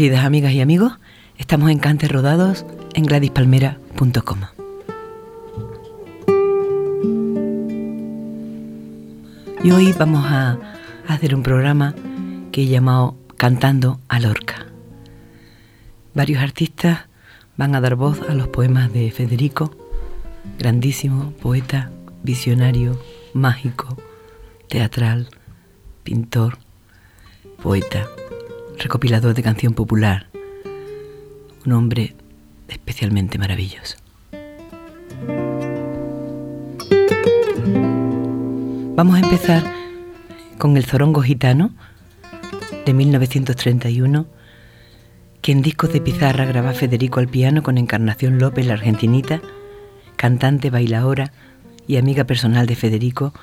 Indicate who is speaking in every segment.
Speaker 1: Queridas amigas y amigos, estamos en Cantes Rodados en gladyspalmera.com. Y hoy vamos a hacer un programa que he llamado Cantando a Lorca. Varios artistas van a dar voz a los poemas de Federico, grandísimo poeta, visionario, mágico, teatral, pintor, poeta recopilador de canción popular, un hombre especialmente maravilloso. Vamos a empezar con el Zorongo Gitano de 1931, que en discos de pizarra graba Federico al piano con Encarnación López, la argentinita, cantante, bailaora y amiga personal de Federico,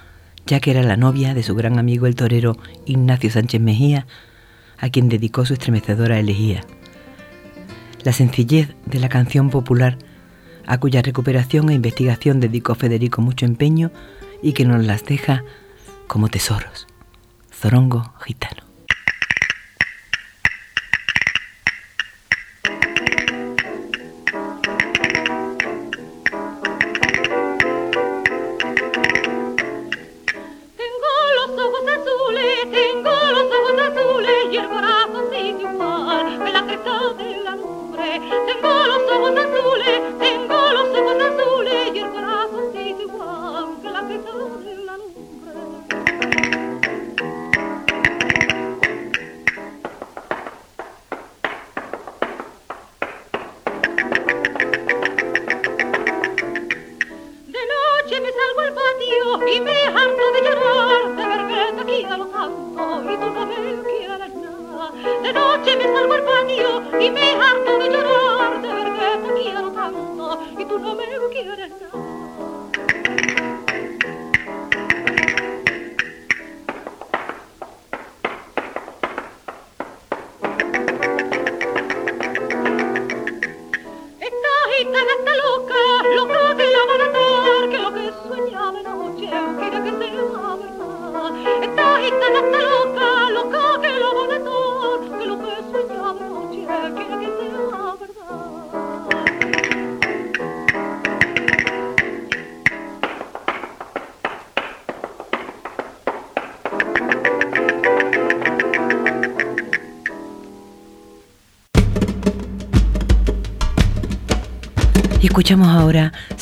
Speaker 1: ya que era la novia de su gran amigo el torero Ignacio Sánchez Mejía, a quien dedicó su estremecedora elegía. La sencillez de la canción popular, a cuya recuperación e investigación dedicó Federico mucho empeño y que nos las deja como tesoros. Zorongo gitano.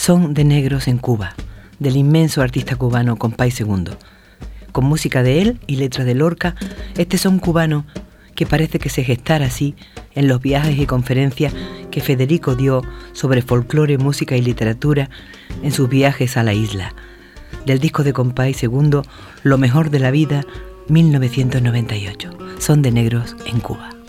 Speaker 1: Son de Negros en Cuba, del inmenso artista cubano Compay II. Con música de él y letra de Lorca, este son cubano que parece que se gestara así en los viajes y conferencias que Federico dio sobre folclore, música y literatura en sus viajes a la isla. Del disco de Compay II, Lo mejor de la vida, 1998. Son de Negros en Cuba.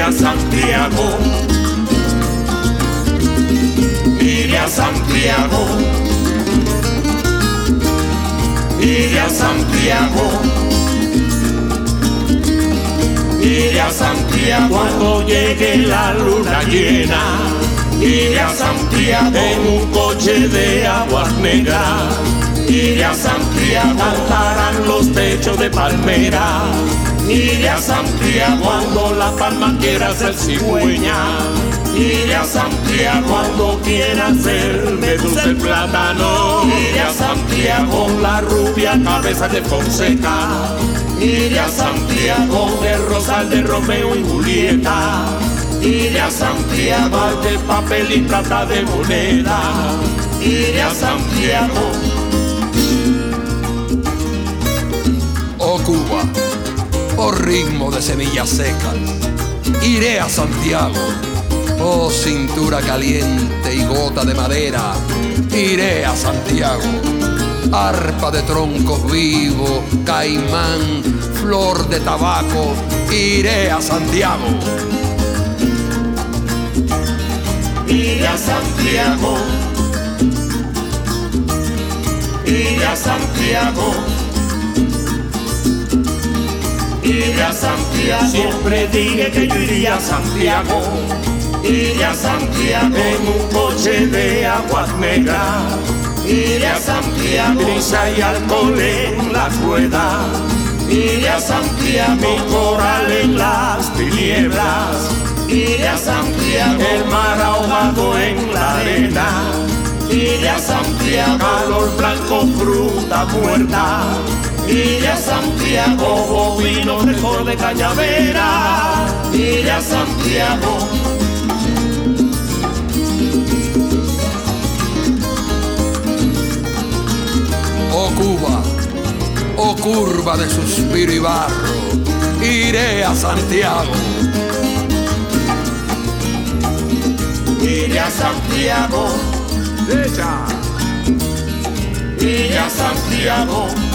Speaker 2: A Santiago, iré a Santiago, iré a Santiago, iré a Santiago cuando llegue la luna llena. Iré a Santiago en un coche de aguas negras. Iré a Santiago, cantarán los techos de palmera Iré a Santiago cuando la palma quiera ser cigüeña. Iré a Santiago cuando quiera de dulce plátano. Iré a Santiago la rubia cabeza de Fonseca. Iré a Santiago de Rosal de Romeo y Julieta. Iré a Santiago de papel y plata de moneda. Iré a Santiago
Speaker 3: Cuba, oh ritmo de semillas secas, iré a Santiago, oh cintura caliente y gota de madera, iré a Santiago, arpa de troncos vivos, caimán, flor de tabaco, iré a Santiago.
Speaker 2: Iré a Santiago, iré a Santiago iré a Santiago. Siempre dije que yo iría a Santiago. Iré a Santiago en un coche de aguas negras. Iré a Santiago, brisa y alcohol en la rueda. Iré a Santiago, mi coral en las tinieblas. Iré a Santiago, el mar ahogado en la arena. Iré a Santiago, calor blanco, fruta muerta iré a Santiago, vino mejor de cañavera, iré a Santiago.
Speaker 3: Oh Cuba, oh curva de suspiro y barro, iré a Santiago.
Speaker 2: Iré a Santiago, iré a Santiago.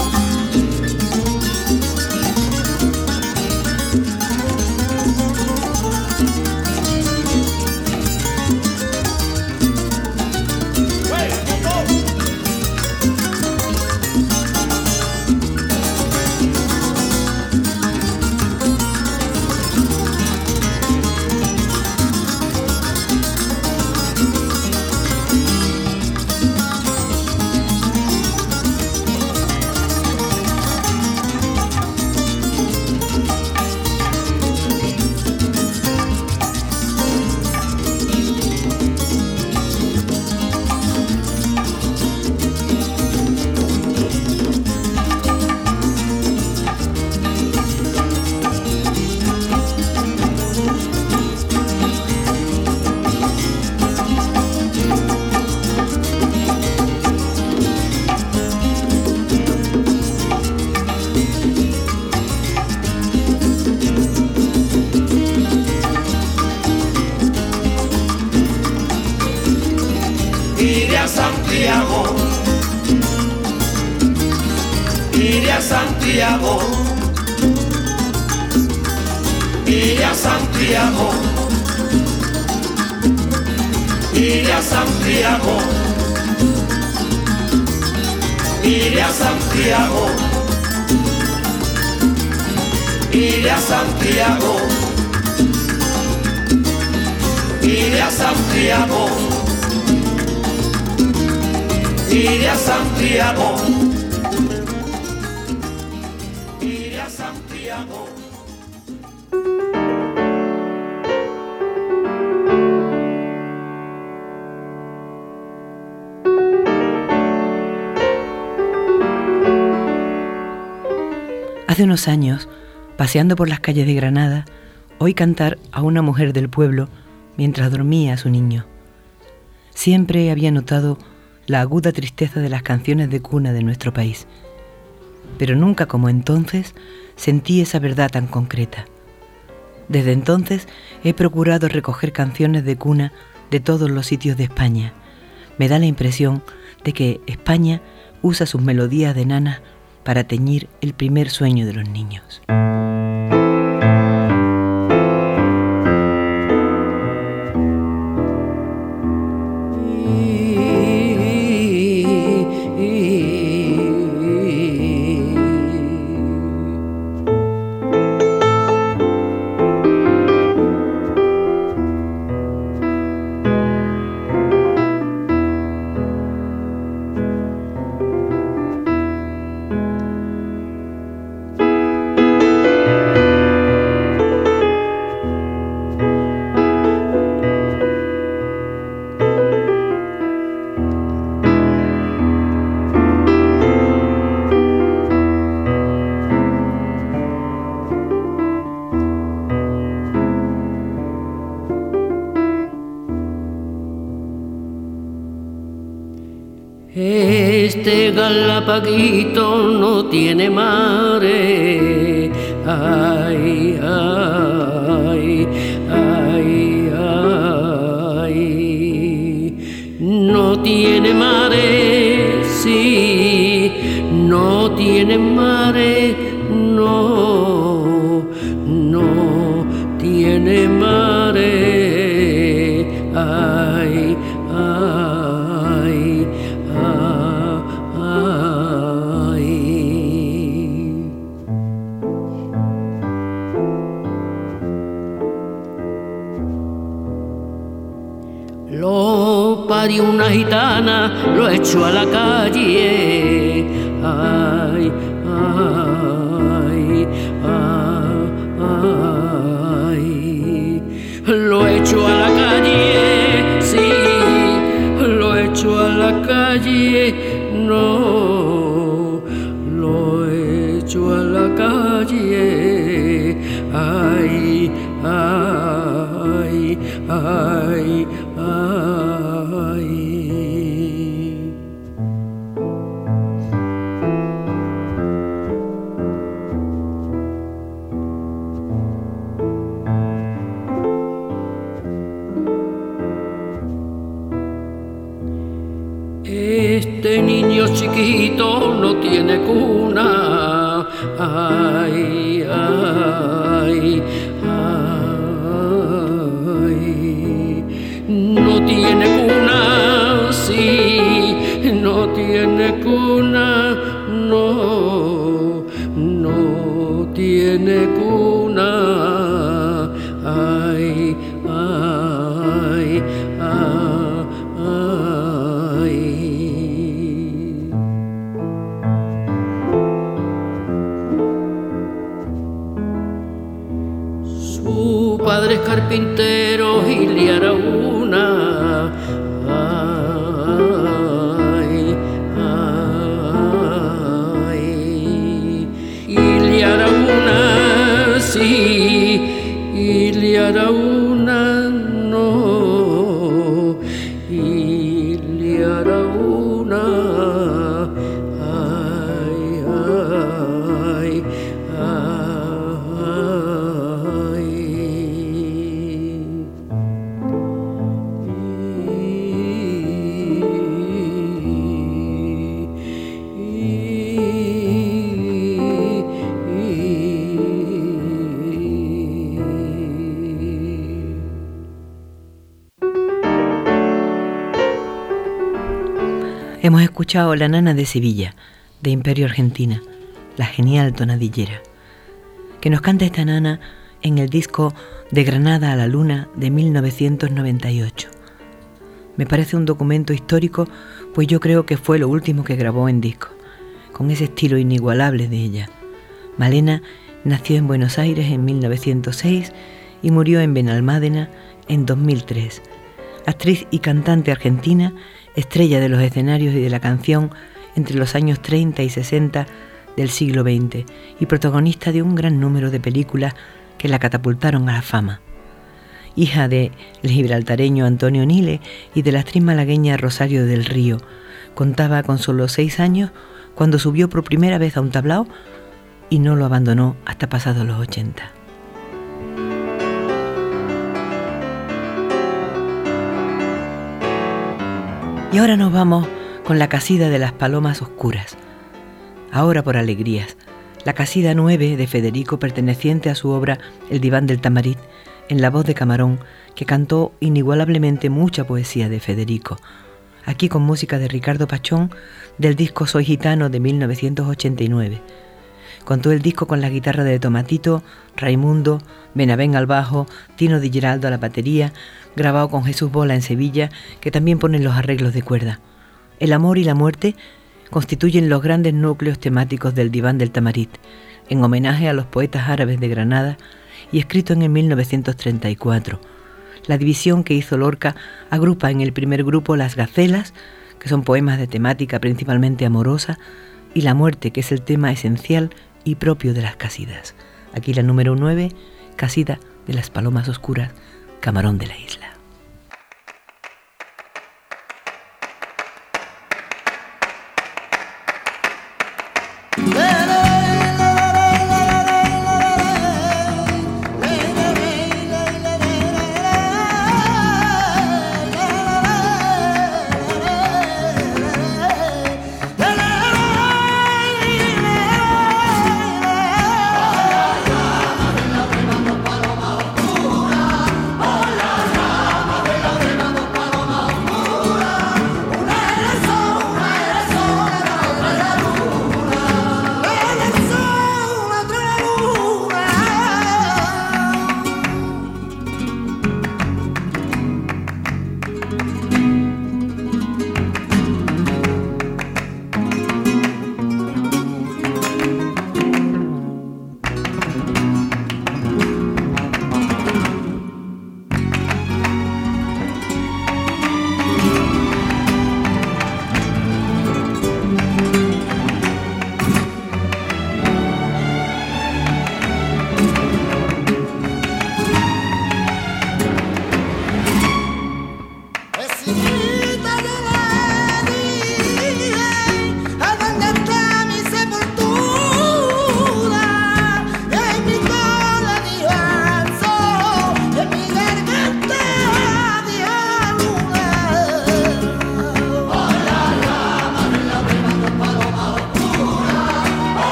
Speaker 1: Paseando por las calles de Granada, oí cantar a una mujer del pueblo mientras dormía su niño. Siempre había notado la aguda tristeza de las canciones de cuna de nuestro país, pero nunca como entonces sentí esa verdad tan concreta. Desde entonces he procurado recoger canciones de cuna de todos los sitios de España. Me da la impresión de que España usa sus melodías de nana para teñir el primer sueño de los niños.
Speaker 4: Galapaguito no tiene mare. Gitana lo echó a la calle. Ay, ay, ay, lo echó a la calle, sí, lo echó a la calle, no, lo echó a la calle. Ay, ay, ay.
Speaker 1: Hemos escuchado La Nana de Sevilla, de Imperio Argentina, la genial tonadillera, que nos canta esta nana en el disco De Granada a la Luna de 1998. Me parece un documento histórico, pues yo creo que fue lo último que grabó en disco, con ese estilo inigualable de ella. Malena nació en Buenos Aires en 1906 y murió en Benalmádena en 2003. Actriz y cantante argentina, estrella de los escenarios y de la canción entre los años 30 y 60 del siglo XX y protagonista de un gran número de películas que la catapultaron a la fama. Hija del gibraltareño Antonio Nile y de la actriz malagueña Rosario del Río, contaba con solo seis años cuando subió por primera vez a un tablao y no lo abandonó hasta pasados los 80. Y ahora nos vamos con la casida de las palomas oscuras. Ahora por alegrías, la casida 9 de Federico perteneciente a su obra El diván del tamarit, en la voz de Camarón, que cantó inigualablemente mucha poesía de Federico. Aquí con música de Ricardo Pachón del disco Soy Gitano de 1989. Contó el disco con la guitarra de Tomatito, Raimundo, Benavén al bajo, Tino Di Giraldo a la batería, grabado con Jesús Bola en Sevilla, que también ponen los arreglos de cuerda. El amor y la muerte constituyen los grandes núcleos temáticos del diván del Tamarit, en homenaje a los poetas árabes de Granada y escrito en el 1934. La división que hizo Lorca agrupa en el primer grupo las gacelas, que son poemas de temática principalmente amorosa, y la muerte, que es el tema esencial y propio de las casidas. Aquí la número 9, Casida de las Palomas Oscuras, Camarón de la Isla.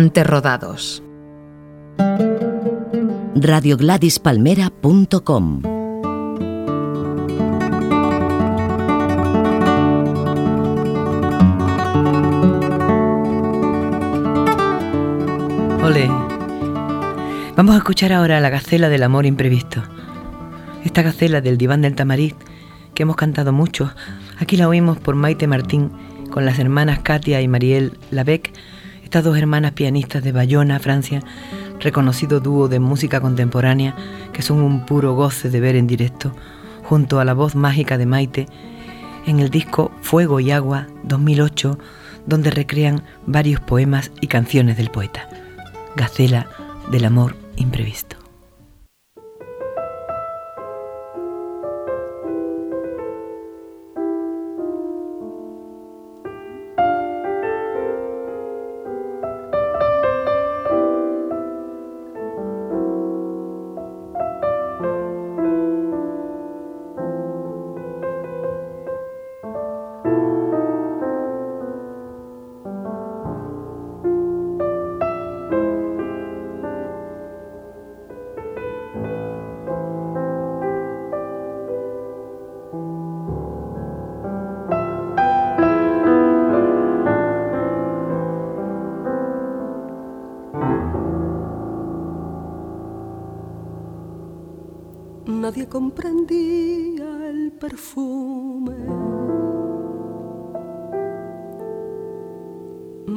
Speaker 5: Cante Rodados.
Speaker 6: radiogladispalmera.com
Speaker 1: Ole. Vamos a escuchar ahora la gacela del amor imprevisto. Esta gacela del diván del Tamariz, que hemos cantado mucho, aquí la oímos por Maite Martín con las hermanas Katia y Mariel Labec, estas dos hermanas pianistas de Bayona, Francia, reconocido dúo de música contemporánea que son un puro goce de ver en directo, junto a la voz mágica de Maite, en el disco Fuego y Agua 2008, donde recrean varios poemas y canciones del poeta. Gacela del amor imprevisto.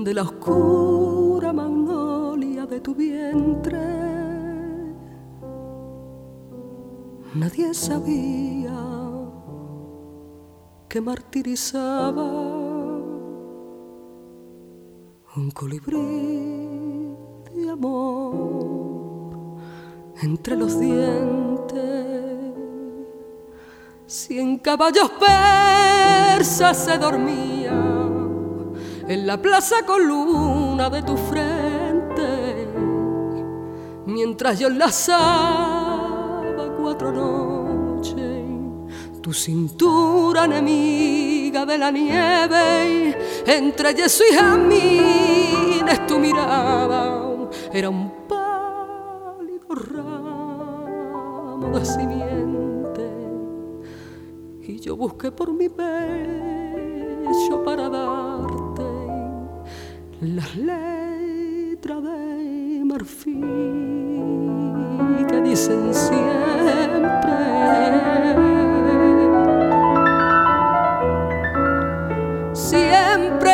Speaker 7: De la oscura magnolia de tu vientre. Nadie sabía que martirizaba un colibrí de amor entre los dientes. Cien caballos persas se dormían en la plaza con luna de tu frente, mientras yo enlazaba cuatro noches tu cintura enemiga de la nieve, entre yeso y jamines tu mirada era un pálido ramo de simiente y yo busqué por mi pecho las letras de marfil que dicen siempre siempre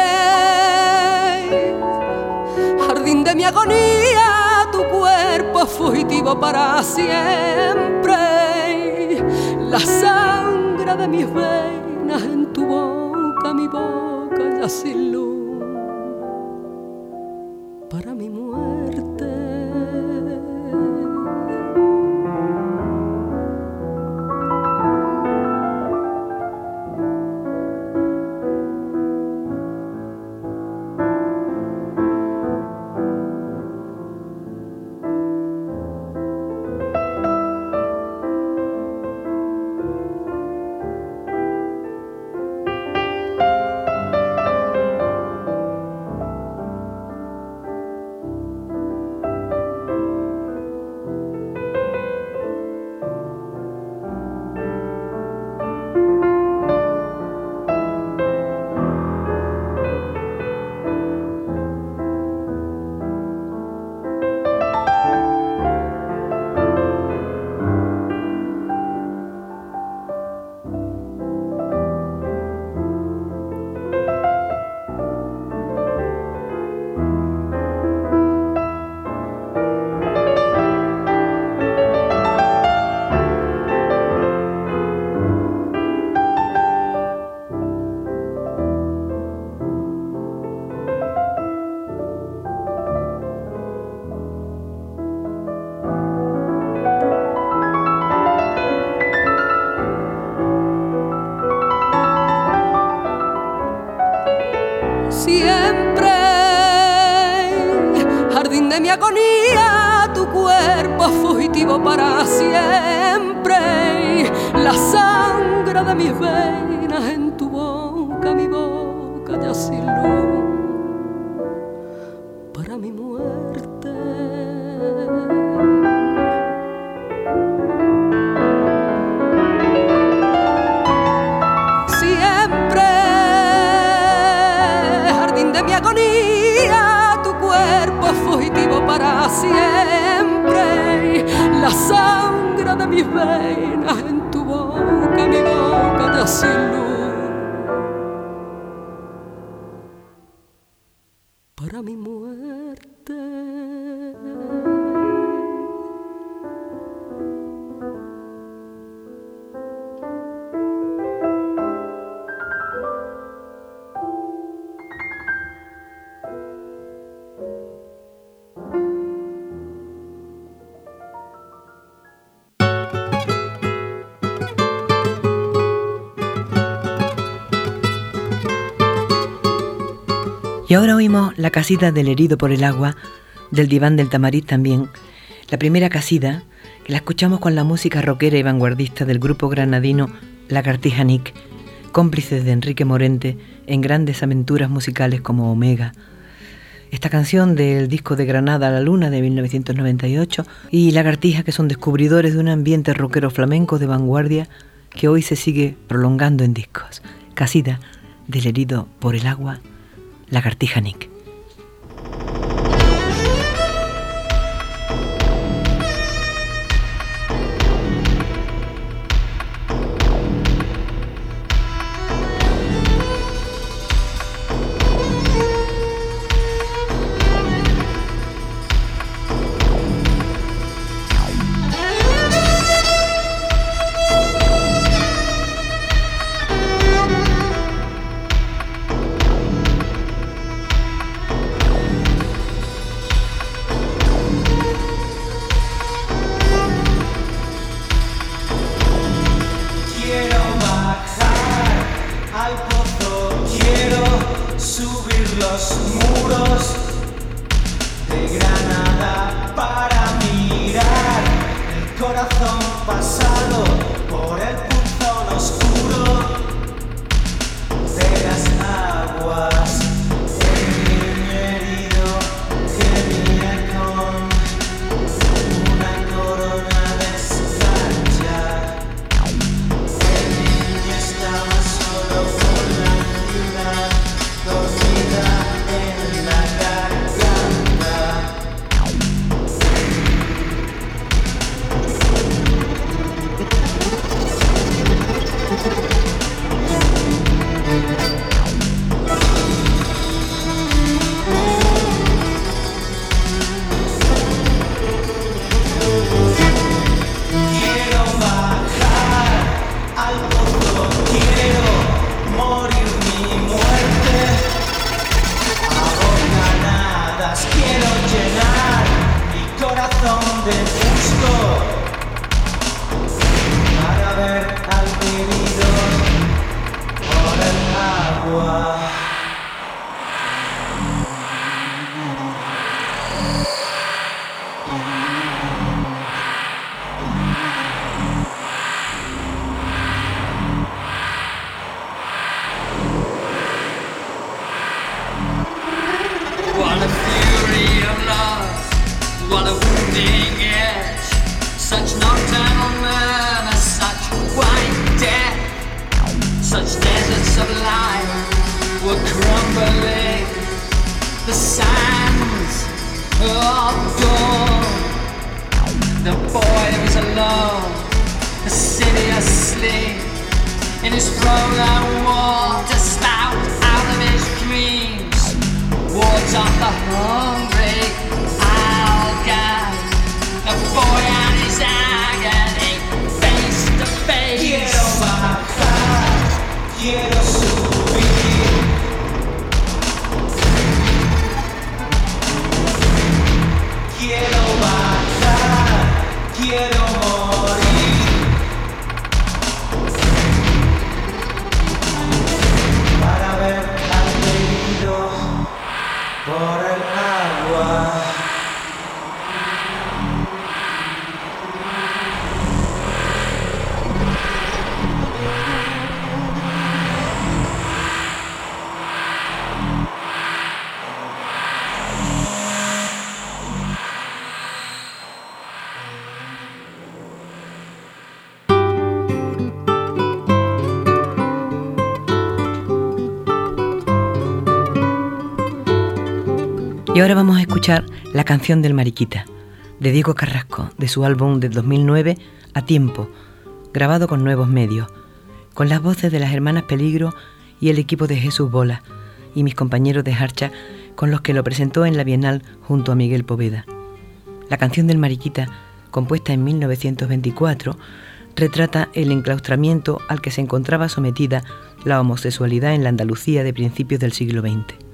Speaker 7: jardín de mi agonía tu cuerpo fugitivo para siempre. La sangre de mis venas en tu boca, mi boca ya sin Para mi
Speaker 8: Y ahora oímos la casida del herido por el agua, del diván del tamarit también, la primera casida, que la escuchamos con la música rockera y vanguardista del grupo granadino Lagartija Nick, cómplices de Enrique Morente en grandes aventuras musicales como Omega. Esta canción del disco de Granada a la Luna de 1998 y Lagartija que son descubridores de un ambiente rockero flamenco de vanguardia que hoy se sigue prolongando en discos. Casida del herido por el agua Lagartija Nick.
Speaker 9: in his roller wall to spout out of his dreams. Wards off the hungry alga, the boy and his agony, face to face. Quiero
Speaker 8: bajar, quiero
Speaker 1: Y ahora vamos a escuchar la canción del Mariquita, de Diego Carrasco, de su álbum de 2009, A Tiempo, grabado con nuevos medios, con las voces de las hermanas Peligro y el equipo de Jesús Bola, y mis compañeros de Harcha, con los que lo presentó en la Bienal junto a Miguel Poveda. La canción del Mariquita, compuesta en 1924, retrata el enclaustramiento al que se encontraba sometida la homosexualidad en la Andalucía de principios del siglo XX.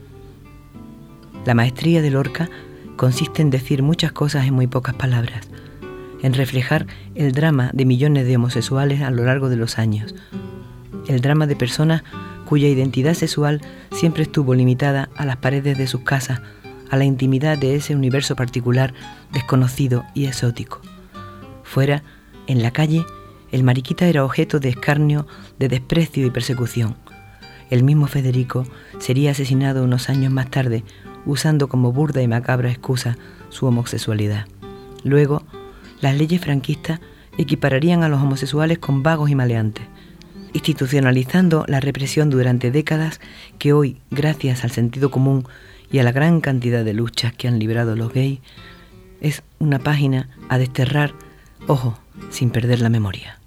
Speaker 1: La maestría de Lorca consiste en decir muchas cosas en muy pocas palabras, en reflejar el drama de millones de homosexuales a lo largo de los años, el drama de personas cuya identidad sexual siempre estuvo limitada a las paredes de sus casas, a la intimidad de ese universo particular, desconocido y exótico. Fuera, en la calle, el mariquita era objeto de escarnio, de desprecio y persecución. El mismo Federico sería asesinado unos años más tarde, usando como burda y macabra excusa su homosexualidad. Luego, las leyes franquistas equipararían a los homosexuales con vagos y maleantes, institucionalizando la represión durante décadas que hoy, gracias al sentido común y a la gran cantidad de luchas que han librado los gays, es una página a desterrar, ojo, sin perder la memoria.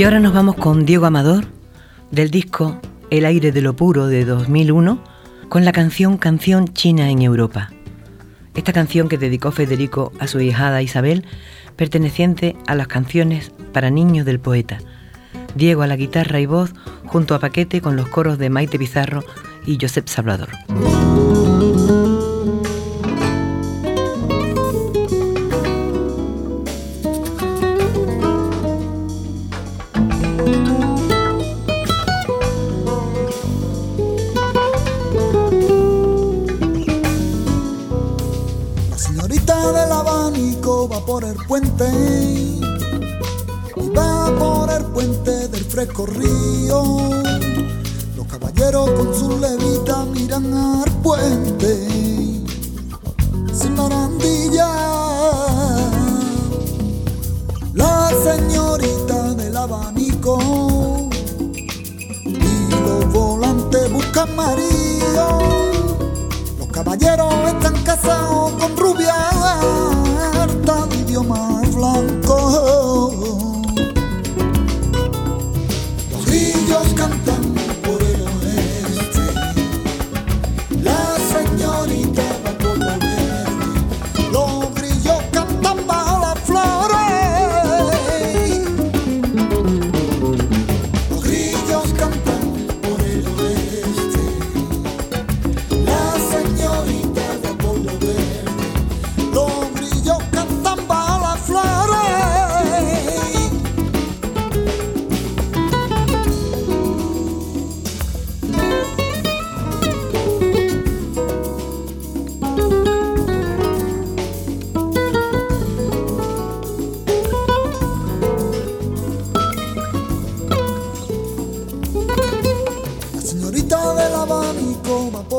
Speaker 1: Y ahora nos vamos con Diego Amador, del disco El aire de lo puro de 2001, con la canción Canción China en Europa. Esta canción que dedicó Federico a su hijada Isabel, perteneciente a las canciones para niños del poeta. Diego a la guitarra y voz, junto a Paquete con los coros de Maite Pizarro y Josep Salvador.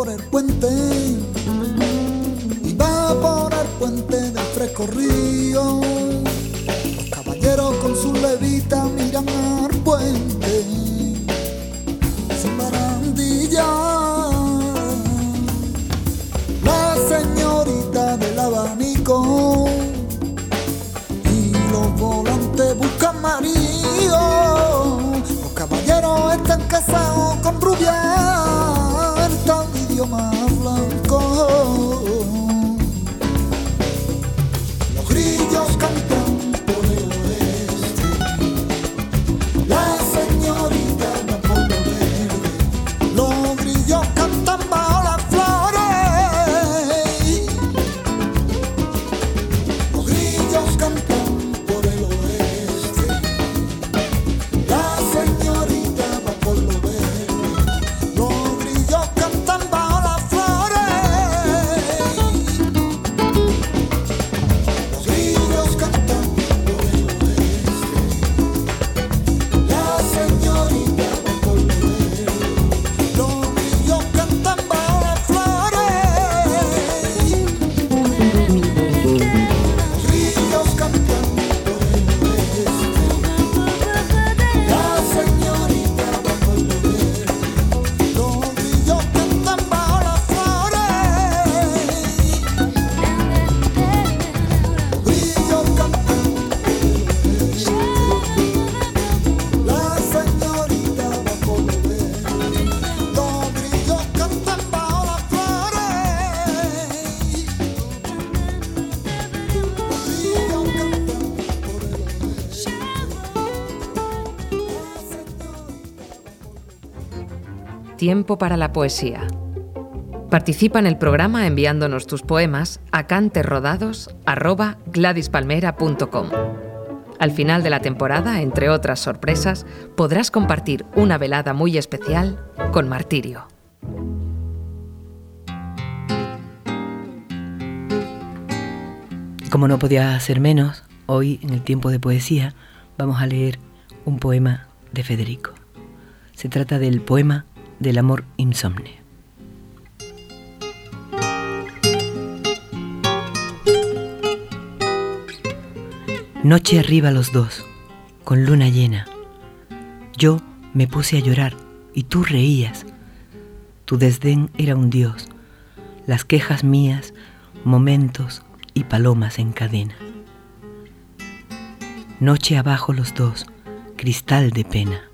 Speaker 6: por el puente y va por el puente del fresco río.
Speaker 5: Tiempo para la poesía. Participa en el programa enviándonos tus poemas a canterrodados@gladispalmera.com. Al final de la temporada, entre otras sorpresas, podrás compartir una velada muy especial con Martirio.
Speaker 1: Como no podía ser menos, hoy en el tiempo de poesía vamos a leer un poema de Federico. Se trata del poema del amor insomne. Noche arriba los dos, con luna llena. Yo me puse a llorar y tú reías. Tu desdén era un dios, las quejas mías, momentos y palomas en cadena. Noche abajo los dos, cristal de pena.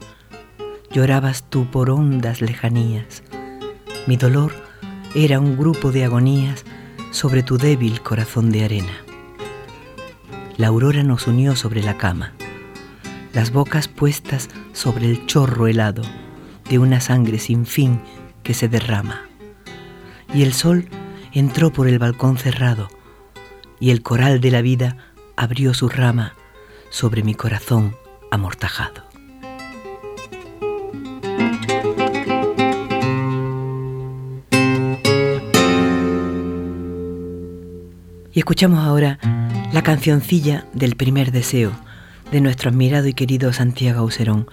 Speaker 1: Llorabas tú por hondas lejanías. Mi dolor era un grupo de agonías sobre tu débil corazón de arena. La aurora nos unió sobre la cama, las bocas puestas sobre el chorro helado de una sangre sin fin que se derrama. Y el sol entró por el balcón cerrado, y el coral de la vida abrió su rama sobre mi corazón amortajado. Y escuchamos ahora la cancioncilla del primer deseo de nuestro admirado y querido Santiago Auserón,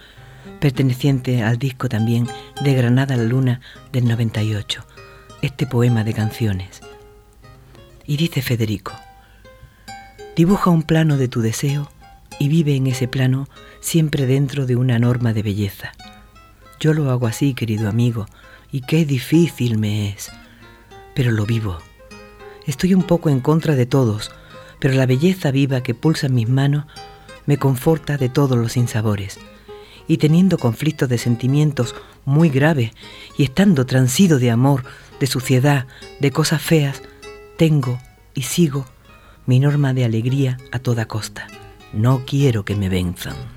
Speaker 1: perteneciente al disco también de Granada la Luna del 98, este poema de canciones. Y dice Federico, dibuja un plano de tu deseo y vive en ese plano siempre dentro de una norma de belleza. Yo lo hago así, querido amigo, y qué difícil me es, pero lo vivo. Estoy un poco en contra de todos, pero la belleza viva que pulsa en mis manos me conforta de todos los sinsabores. Y teniendo conflictos de sentimientos muy graves y estando transido de amor, de suciedad, de cosas feas, tengo y sigo mi norma de alegría a toda costa. No quiero que me venzan.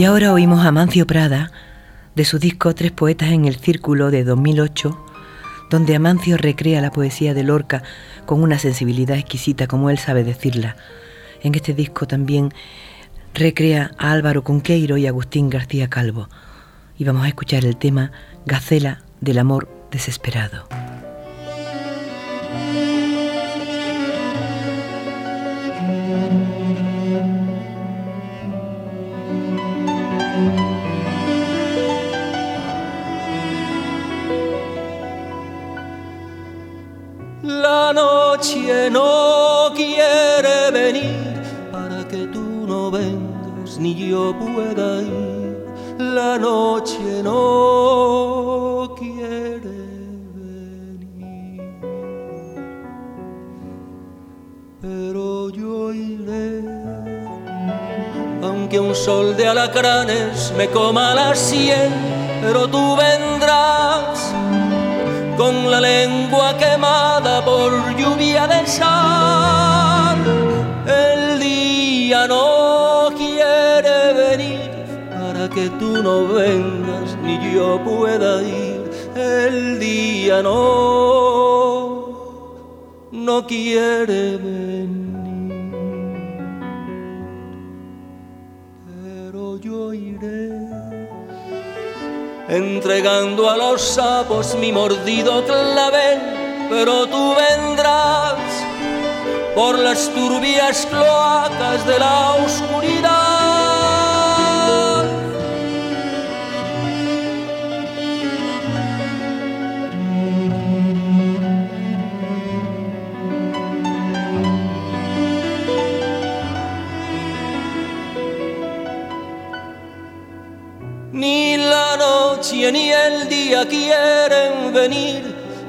Speaker 10: Y
Speaker 1: ahora oímos a Mancio Prada de su disco Tres Poetas en el Círculo de 2008, donde Amancio recrea la poesía de Lorca con una sensibilidad exquisita como él sabe decirla. En este disco también recrea a Álvaro Conqueiro y Agustín García Calvo. Y vamos a escuchar el tema Gacela del amor desesperado.
Speaker 11: Noche no quiere venir para que tú no vengas ni yo pueda ir. La noche no quiere venir. Pero yo iré, aunque un sol de alacranes me coma la sien, pero tú vendrás con la lengua quemada por lluvia de sal. El día no quiere venir para que tú no vengas ni yo pueda ir. El día no, no quiere venir. Pero yo iré entregando a los sapos mi mordido clavel, pero tú vendrás por las turbias cloacas de la oscuridad. Ni el día quieren venir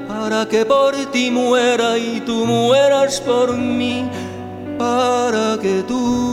Speaker 11: para que por ti muera y tú mueras por mí, para que tú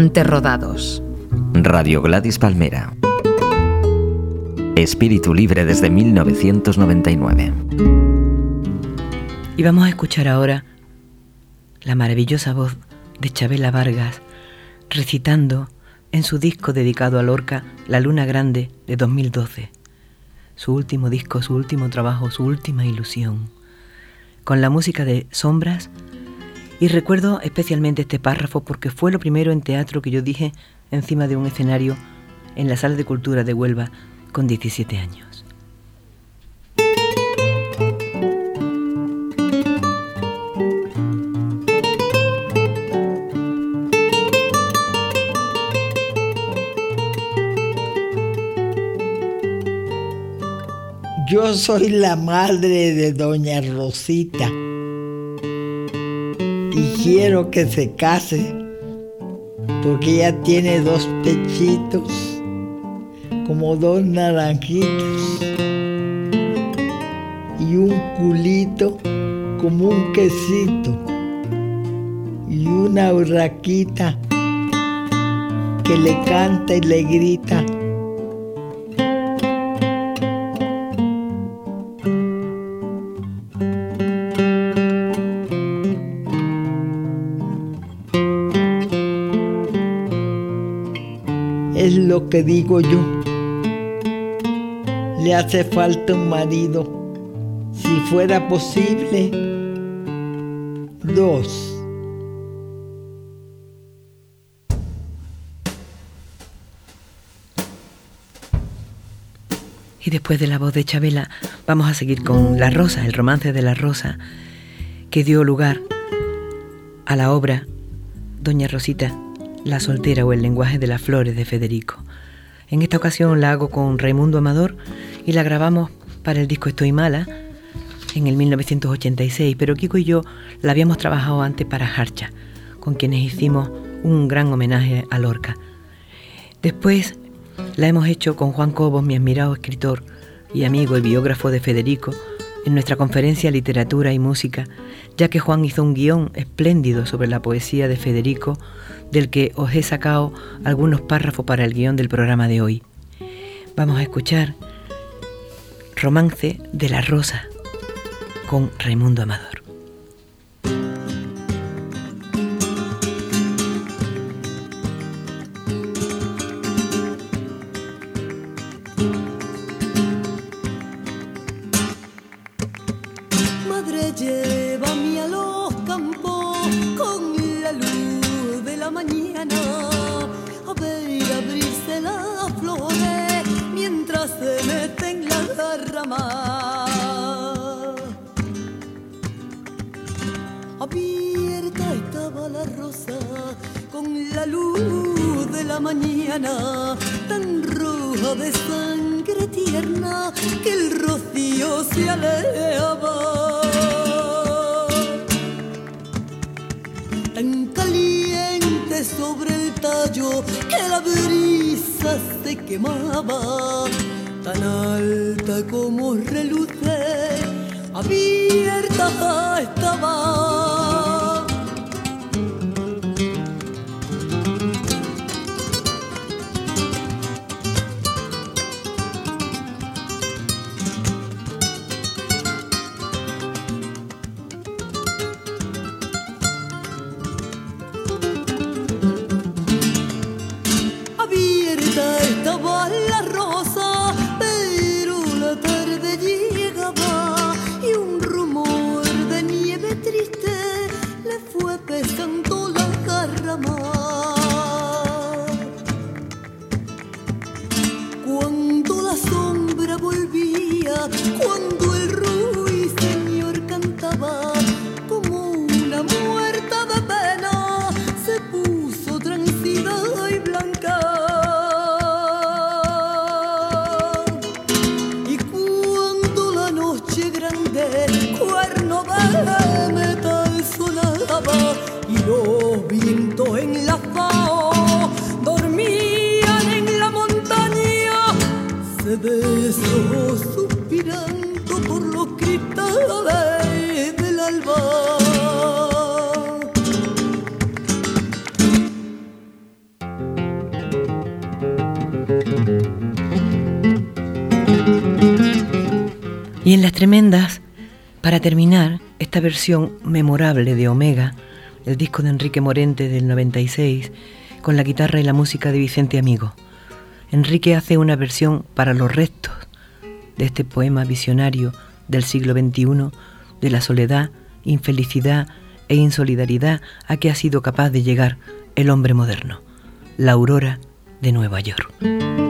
Speaker 5: Cantes rodados.
Speaker 12: Radio Gladys Palmera. Espíritu libre desde 1999.
Speaker 1: Y vamos a escuchar ahora la maravillosa voz de Chabela Vargas recitando en su disco dedicado a Lorca, La Luna Grande de 2012. Su último disco, su último trabajo, su última ilusión. Con la música de Sombras. Y recuerdo especialmente este párrafo porque fue lo primero en teatro que yo dije encima de un escenario en la Sala de Cultura de Huelva con 17 años.
Speaker 13: Yo soy la madre de doña Rosita quiero que se case porque ella tiene dos pechitos como dos naranjitas y un culito como un quesito y una urraquita que le canta y le grita. Que digo yo. Le hace falta un marido. Si fuera posible, dos.
Speaker 1: Y después de la voz de Chabela, vamos a seguir con La Rosa, el romance de La Rosa, que dio lugar a la obra
Speaker 7: Doña Rosita, la soltera o el lenguaje de las flores de Federico. En esta ocasión la hago con Raimundo Amador y la grabamos para el disco Estoy Mala en el 1986, pero Kiko y yo la habíamos trabajado antes para Harcha, con quienes hicimos un gran homenaje a Lorca. Después la hemos hecho con Juan Cobos, mi admirado escritor y amigo y biógrafo de Federico, en nuestra conferencia Literatura y Música, ya que Juan hizo un guion espléndido sobre la poesía de Federico, del que os he sacado algunos párrafos para el guion del programa de hoy. Vamos a escuchar Romance de la Rosa con Raimundo Amador. Versión memorable de Omega, el disco de Enrique Morente del 96, con la guitarra y la música de Vicente Amigo. Enrique hace una versión para los restos de este poema visionario del siglo XXI de la soledad, infelicidad e insolidaridad a que ha sido capaz de llegar el hombre moderno, la aurora de Nueva York.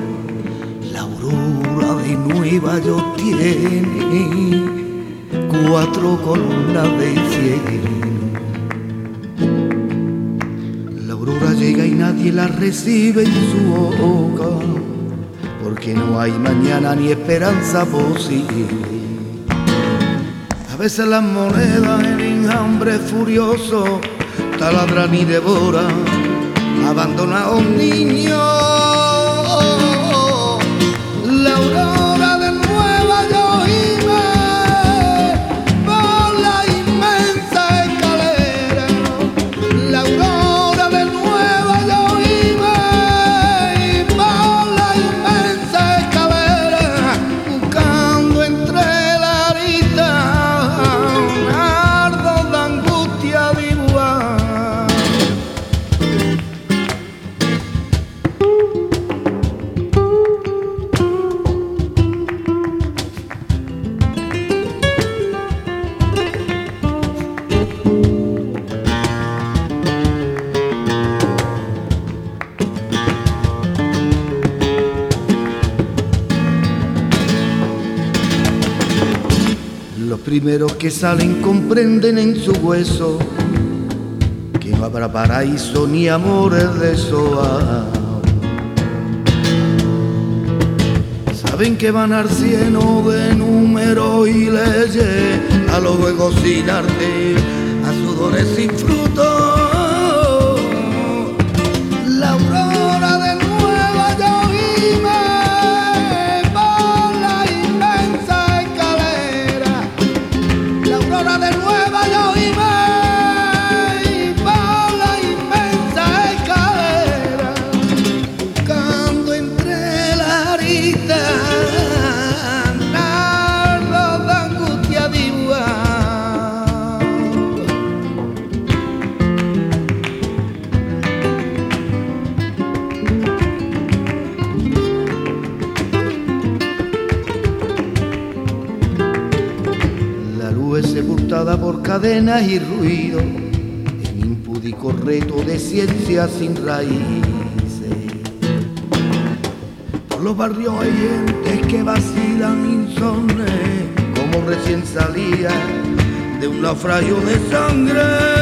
Speaker 14: Nueva York tiene cuatro columnas de cielo. La aurora llega y nadie la recibe en su boca, porque no hay mañana ni esperanza posible. A veces las monedas en enjambre furioso taladran y devora abandonados niños. La Primeros que salen comprenden en su hueso que no habrá paraíso ni amores de soa. Saben que van al cielo de números y leyes, a los juegos sin arte, a sudores sin fruto. Cadenas y ruido, en impúdico reto de ciencia sin raíces. Por los barrios hay gentes que vacilan insomnes, como recién salía de un naufragio de sangre.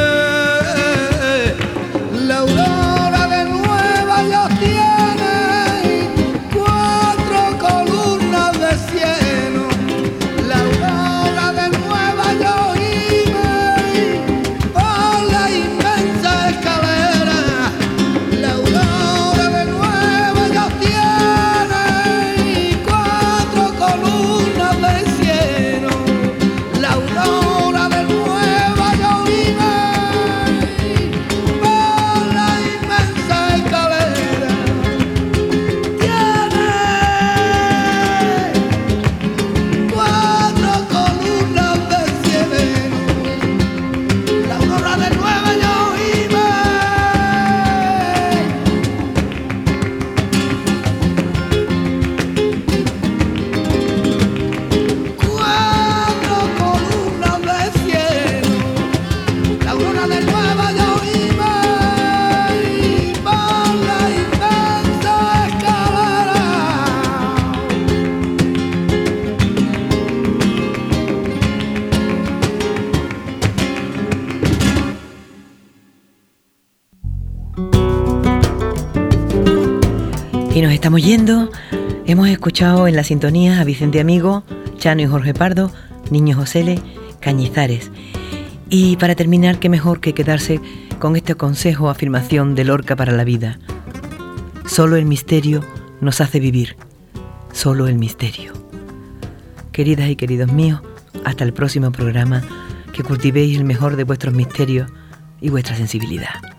Speaker 1: Escuchado en la sintonía a Vicente Amigo, Chano y Jorge Pardo, Niño Josele, Cañizares. Y para terminar, qué mejor que quedarse con este consejo o afirmación de Lorca para la vida. Solo el misterio nos hace vivir. Solo el misterio. Queridas y queridos míos, hasta el próximo programa, que cultivéis el mejor de vuestros misterios y vuestra sensibilidad.